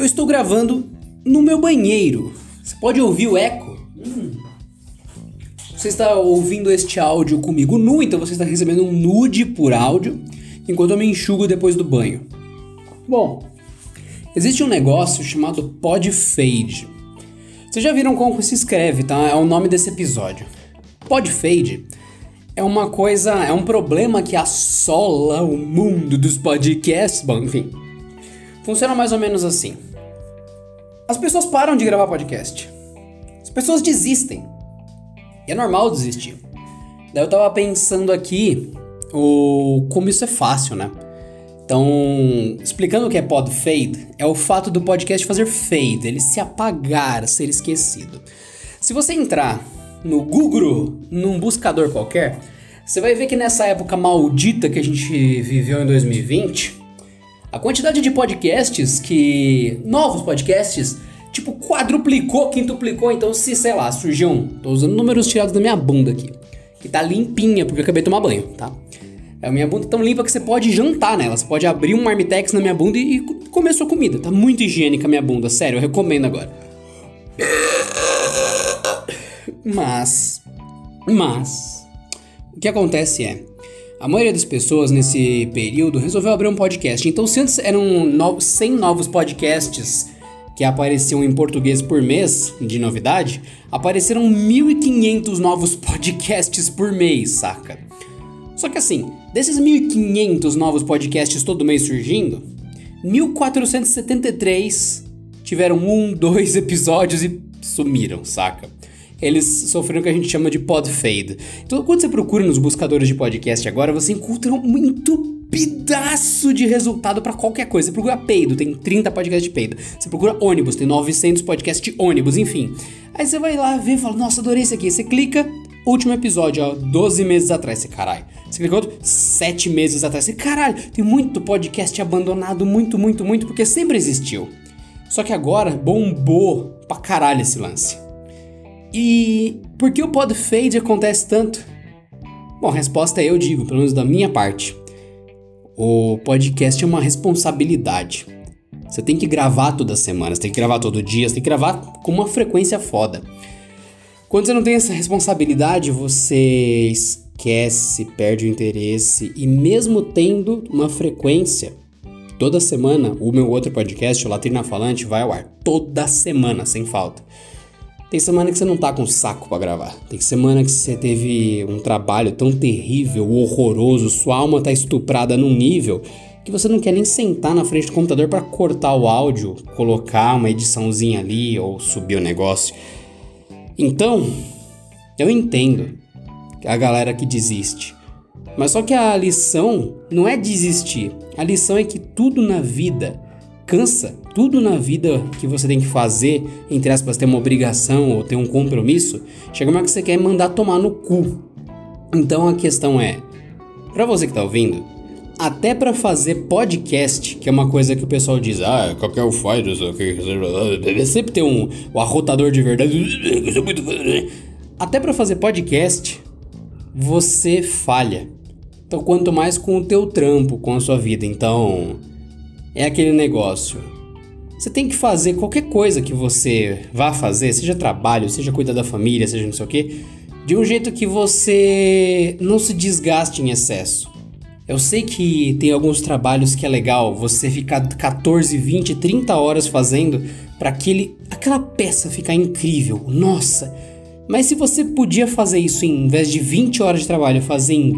Eu estou gravando no meu banheiro. Você pode ouvir o eco? Hum. Você está ouvindo este áudio comigo nu, então você está recebendo um nude por áudio, enquanto eu me enxugo depois do banho. Bom, existe um negócio chamado Podfade. Vocês já viram como se escreve, tá? É o nome desse episódio. Podfade é uma coisa, é um problema que assola o mundo dos podcasts. Bom, enfim. Funciona mais ou menos assim. As pessoas param de gravar podcast. As pessoas desistem. E é normal desistir. Daí eu tava pensando aqui o como isso é fácil, né? Então, explicando o que é pod fade, é o fato do podcast fazer fade, ele se apagar, ser esquecido. Se você entrar no Google, num buscador qualquer, você vai ver que nessa época maldita que a gente viveu em 2020, a quantidade de podcasts que. novos podcasts, tipo, quadruplicou, quintuplicou. Então, se, sei lá, surgiu um. Tô usando números tirados da minha bunda aqui. Que tá limpinha, porque eu acabei de tomar banho, tá? É a minha bunda tão limpa que você pode jantar nela. Você pode abrir um marmitex na minha bunda e, e comer sua comida. Tá muito higiênica a minha bunda, sério, eu recomendo agora. Mas, mas, o que acontece é, a maioria das pessoas nesse período resolveu abrir um podcast. Então, se antes eram no 100 novos podcasts que apareciam em português por mês de novidade, apareceram 1.500 novos podcasts por mês, saca? Só que assim, desses 1.500 novos podcasts todo mês surgindo, 1.473 tiveram um, dois episódios e sumiram, saca? Eles sofreram o que a gente chama de pod fade. Então, quando você procura nos buscadores de podcast agora, você encontra um pedaço de resultado para qualquer coisa. Você procura peido, tem 30 podcasts de peido. Você procura ônibus, tem 900 podcasts de ônibus, enfim. Aí você vai lá ver e fala, nossa, adorei isso aqui. Você clica, último episódio, ó, 12 meses atrás. Você, caralho. Você clica outro, 7 meses atrás. Você, caralho, tem muito podcast abandonado, muito, muito, muito, porque sempre existiu. Só que agora bombou pra caralho esse lance. E por que o pod fade acontece tanto? Bom, a resposta é eu digo, pelo menos da minha parte. O podcast é uma responsabilidade. Você tem que gravar toda semana, você tem que gravar todo dia, você tem que gravar com uma frequência foda. Quando você não tem essa responsabilidade, você esquece, perde o interesse e mesmo tendo uma frequência toda semana, o meu outro podcast, o Latrina Falante, vai ao ar toda semana, sem falta. Tem semana que você não tá com saco para gravar. Tem semana que você teve um trabalho tão terrível, horroroso, sua alma tá estuprada num nível que você não quer nem sentar na frente do computador para cortar o áudio, colocar uma ediçãozinha ali ou subir o negócio. Então, eu entendo a galera que desiste. Mas só que a lição não é desistir. A lição é que tudo na vida cansa. Tudo na vida que você tem que fazer, entre aspas, ter uma obrigação ou ter um compromisso, chega uma hora que você quer mandar tomar no cu. Então a questão é, para você que tá ouvindo, até para fazer podcast, que é uma coisa que o pessoal diz, ah, qualquer um faz, deve sempre ter um, um arrotador de verdade. Até para fazer podcast, você falha. Então, quanto mais com o teu trampo, com a sua vida. Então, é aquele negócio. Você tem que fazer qualquer coisa que você vá fazer, seja trabalho, seja cuidar da família, seja não sei o que, de um jeito que você não se desgaste em excesso. Eu sei que tem alguns trabalhos que é legal você ficar 14, 20, 30 horas fazendo para aquele aquela peça ficar incrível. Nossa. Mas se você podia fazer isso em, em vez de 20 horas de trabalho, fazer em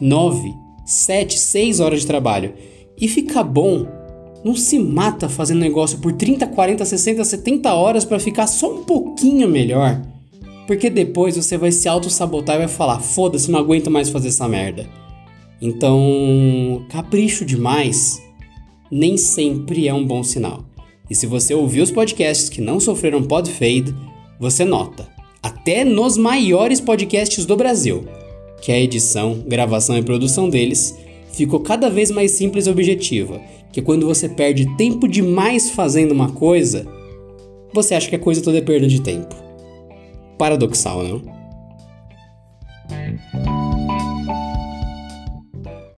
9, 7, 6 horas de trabalho e ficar bom, não se mata fazendo negócio por 30, 40, 60, 70 horas para ficar só um pouquinho melhor. Porque depois você vai se auto-sabotar e vai falar: foda-se, não aguento mais fazer essa merda. Então, capricho demais nem sempre é um bom sinal. E se você ouviu os podcasts que não sofreram pod fade, você nota, até nos maiores podcasts do Brasil, que a edição, gravação e produção deles ficou cada vez mais simples e objetiva, que quando você perde tempo demais fazendo uma coisa, você acha que a coisa toda é perda de tempo. Paradoxal, não?